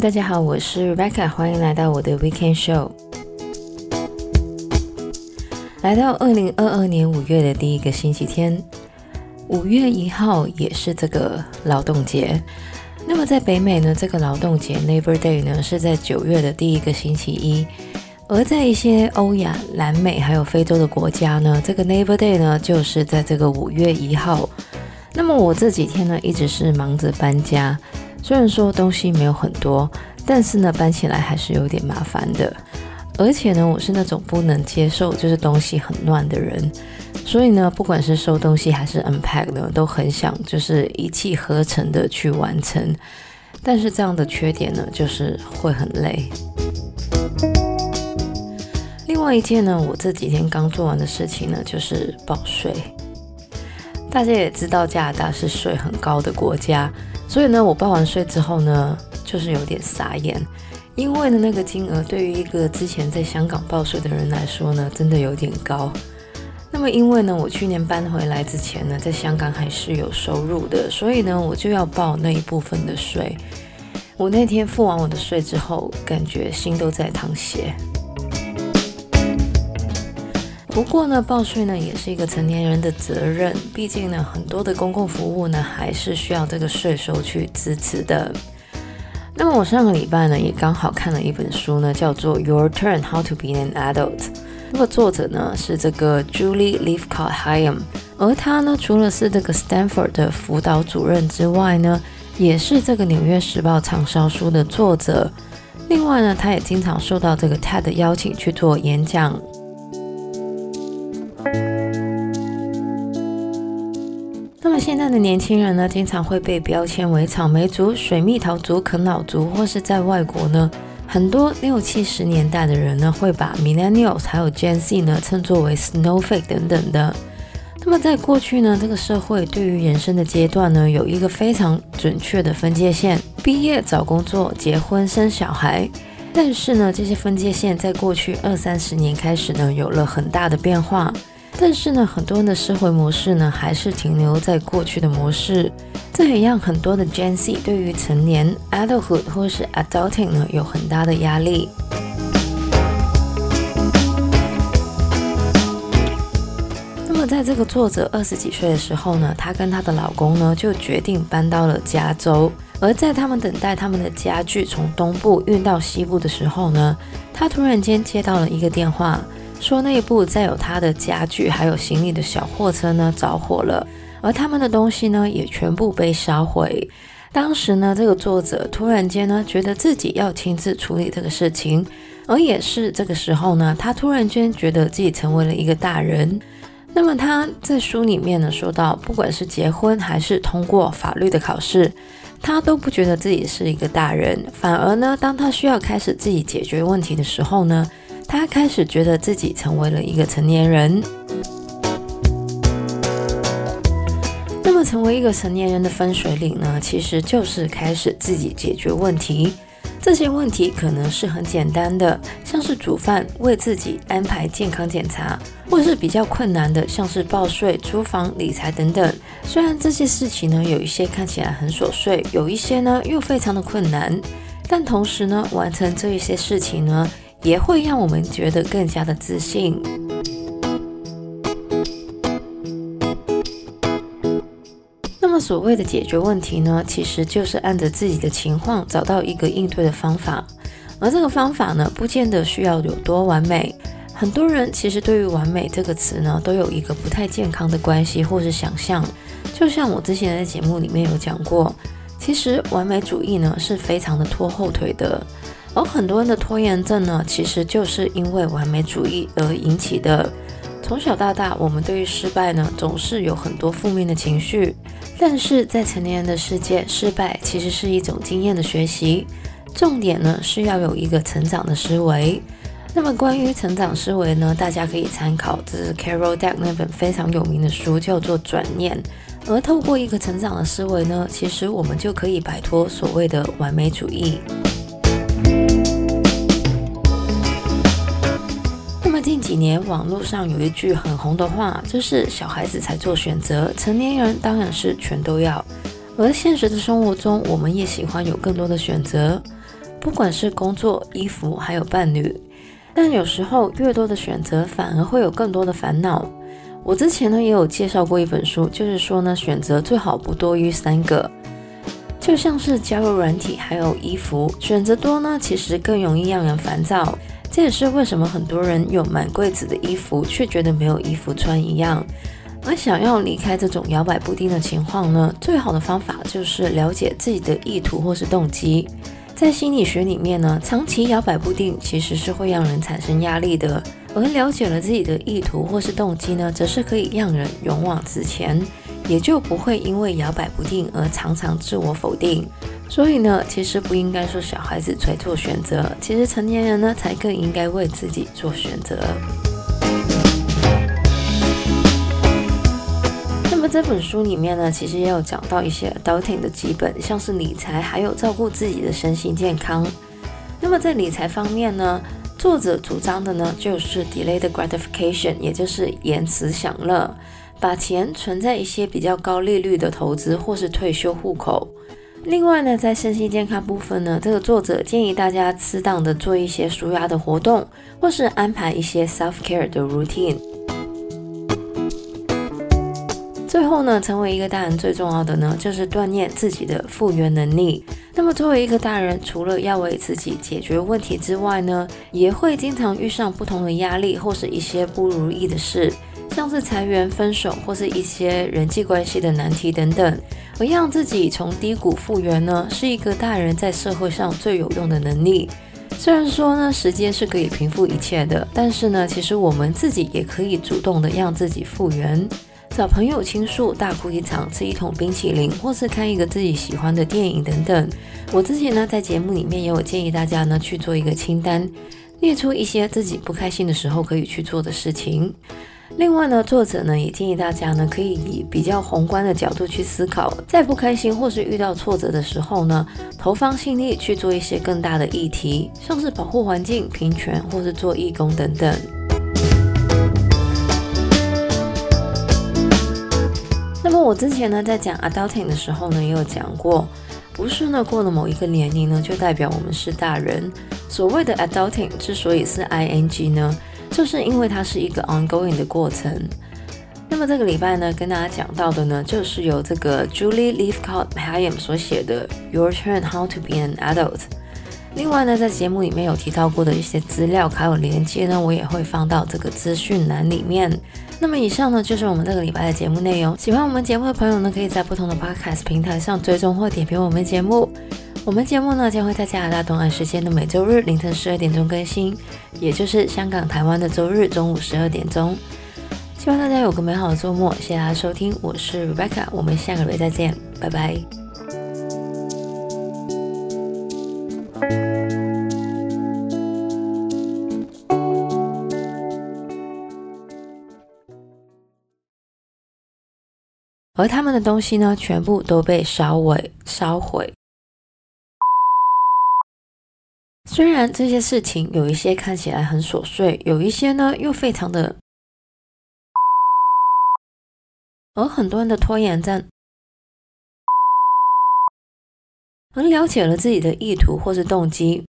大家好，我是 Rebecca，欢迎来到我的 Weekend Show。来到二零二二年五月的第一个星期天，五月一号也是这个劳动节。那么在北美呢，这个劳动节 Labor Day 呢是在九月的第一个星期一，而在一些欧亚、南美还有非洲的国家呢，这个 Labor Day 呢就是在这个五月一号。那么我这几天呢一直是忙着搬家。虽然说东西没有很多，但是呢，搬起来还是有点麻烦的。而且呢，我是那种不能接受就是东西很乱的人，所以呢，不管是收东西还是 unpack 呢，都很想就是一气呵成的去完成。但是这样的缺点呢，就是会很累。另外一件呢，我这几天刚做完的事情呢，就是报税。大家也知道，加拿大是税很高的国家。所以呢，我报完税之后呢，就是有点傻眼，因为呢，那个金额对于一个之前在香港报税的人来说呢，真的有点高。那么因为呢，我去年搬回来之前呢，在香港还是有收入的，所以呢，我就要报那一部分的税。我那天付完我的税之后，感觉心都在淌血。不过呢，报税呢也是一个成年人的责任，毕竟呢，很多的公共服务呢还是需要这个税收去支持的。那么我上个礼拜呢也刚好看了一本书呢，叫做《Your Turn: How to Be an Adult》。那么作者呢是这个 Julie Lythcott-Hyam，而他呢除了是这个 Stanford 的辅导主任之外呢，也是这个纽约时报畅销书的作者。另外呢，他也经常受到这个 TED 邀请去做演讲。现在的年轻人呢，经常会被标签为草莓族、水蜜桃族、啃老族，或是在外国呢，很多六七十年代的人呢，会把 Millennials 还有 Gen Z 呢称作为 Snowflake 等等的。那么在过去呢，这个社会对于人生的阶段呢，有一个非常准确的分界线：毕业、找工作、结婚、生小孩。但是呢，这些分界线在过去二三十年开始呢，有了很大的变化。但是呢，很多人的思维模式呢，还是停留在过去的模式，这也让很多的 Gen Z 对于成年 adulthood 或是 adulting 呢，有很大的压力。那么，在这个作者二十几岁的时候呢，她跟她的老公呢，就决定搬到了加州。而在他们等待他们的家具从东部运到西部的时候呢，她突然间接到了一个电话。说内部载有他的家具还有行李的小货车呢着火了，而他们的东西呢也全部被烧毁。当时呢，这个作者突然间呢觉得自己要亲自处理这个事情，而也是这个时候呢，他突然间觉得自己成为了一个大人。那么他在书里面呢说到，不管是结婚还是通过法律的考试，他都不觉得自己是一个大人，反而呢，当他需要开始自己解决问题的时候呢。他开始觉得自己成为了一个成年人。那么，成为一个成年人的分水岭呢，其实就是开始自己解决问题。这些问题可能是很简单的，像是煮饭、为自己安排健康检查，或是比较困难的，像是报税、租房、理财等等。虽然这些事情呢，有一些看起来很琐碎，有一些呢又非常的困难，但同时呢，完成这一些事情呢，也会让我们觉得更加的自信。那么，所谓的解决问题呢，其实就是按着自己的情况找到一个应对的方法。而这个方法呢，不见得需要有多完美。很多人其实对于“完美”这个词呢，都有一个不太健康的关系或是想象。就像我之前在节目里面有讲过，其实完美主义呢，是非常的拖后腿的。而很多人的拖延症呢，其实就是因为完美主义而引起的。从小到大，我们对于失败呢，总是有很多负面的情绪。但是在成年人的世界，失败其实是一种经验的学习。重点呢，是要有一个成长的思维。那么关于成长思维呢，大家可以参考，这是 Carol Dweck 那本非常有名的书，叫做《转念》。而透过一个成长的思维呢，其实我们就可以摆脱所谓的完美主义。几年，网络上有一句很红的话，就是小孩子才做选择，成年人当然是全都要。而现实的生活中，我们也喜欢有更多的选择。不管是工作、衣服，还有伴侣。但有时候越多的选择，反而会有更多的烦恼。我之前呢也有介绍过一本书，就是说呢，选择最好不多于三个。就像是交友软体，还有衣服，选择多呢，其实更容易让人烦躁。这也是为什么很多人有满柜子的衣服，却觉得没有衣服穿一样。而想要离开这种摇摆不定的情况呢，最好的方法就是了解自己的意图或是动机。在心理学里面呢，长期摇摆不定其实是会让人产生压力的，而了解了自己的意图或是动机呢，则是可以让人勇往直前，也就不会因为摇摆不定而常常自我否定。所以呢，其实不应该说小孩子才做选择，其实成年人呢才更应该为自己做选择。这本书里面呢，其实也有讲到一些 adulting 的基本，像是理财，还有照顾自己的身心健康。那么在理财方面呢，作者主张的呢就是 delayed gratification，也就是延迟享乐，把钱存在一些比较高利率的投资或是退休户口。另外呢，在身心健康部分呢，这个作者建议大家适当的做一些舒压的活动，或是安排一些 self care 的 routine。最后呢，成为一个大人最重要的呢，就是锻炼自己的复原能力。那么，作为一个大人，除了要为自己解决问题之外呢，也会经常遇上不同的压力或是一些不如意的事，像是裁员、分手或是一些人际关系的难题等等。而让自己从低谷复原呢，是一个大人在社会上最有用的能力。虽然说呢，时间是可以平复一切的，但是呢，其实我们自己也可以主动的让自己复原。找朋友倾诉，大哭一场，吃一桶冰淇淋，或是看一个自己喜欢的电影等等。我之前呢，在节目里面也有建议大家呢去做一个清单，列出一些自己不开心的时候可以去做的事情。另外呢，作者呢也建议大家呢可以以比较宏观的角度去思考，在不开心或是遇到挫折的时候呢，投放心力去做一些更大的议题，像是保护环境、平权或是做义工等等。那么我之前呢，在讲 adulting 的时候呢，也有讲过，不是呢过了某一个年龄呢，就代表我们是大人。所谓的 adulting 之所以是 ing 呢，就是因为它是一个 ongoing 的过程。那么这个礼拜呢，跟大家讲到的呢，就是由这个 Julie Lythcott-Haiim 所写的 Your Turn: How to Be an Adult。另外呢，在节目里面有提到过的一些资料还有连接呢，我也会放到这个资讯栏里面。那么以上呢，就是我们这个礼拜的节目内容。喜欢我们节目的朋友呢，可以在不同的 Podcast 平台上追踪或点评我们节目。我们节目呢，将会在加拿大东岸时间的每周日凌晨十二点钟更新，也就是香港、台湾的周日中午十二点钟。希望大家有个美好的周末，谢谢大家收听，我是 Rebecca，我们下个礼拜再见，拜拜。而他们的东西呢，全部都被烧毁、烧毁。虽然这些事情有一些看起来很琐碎，有一些呢又非常的，而很多人的拖延症，很了解了自己的意图或是动机，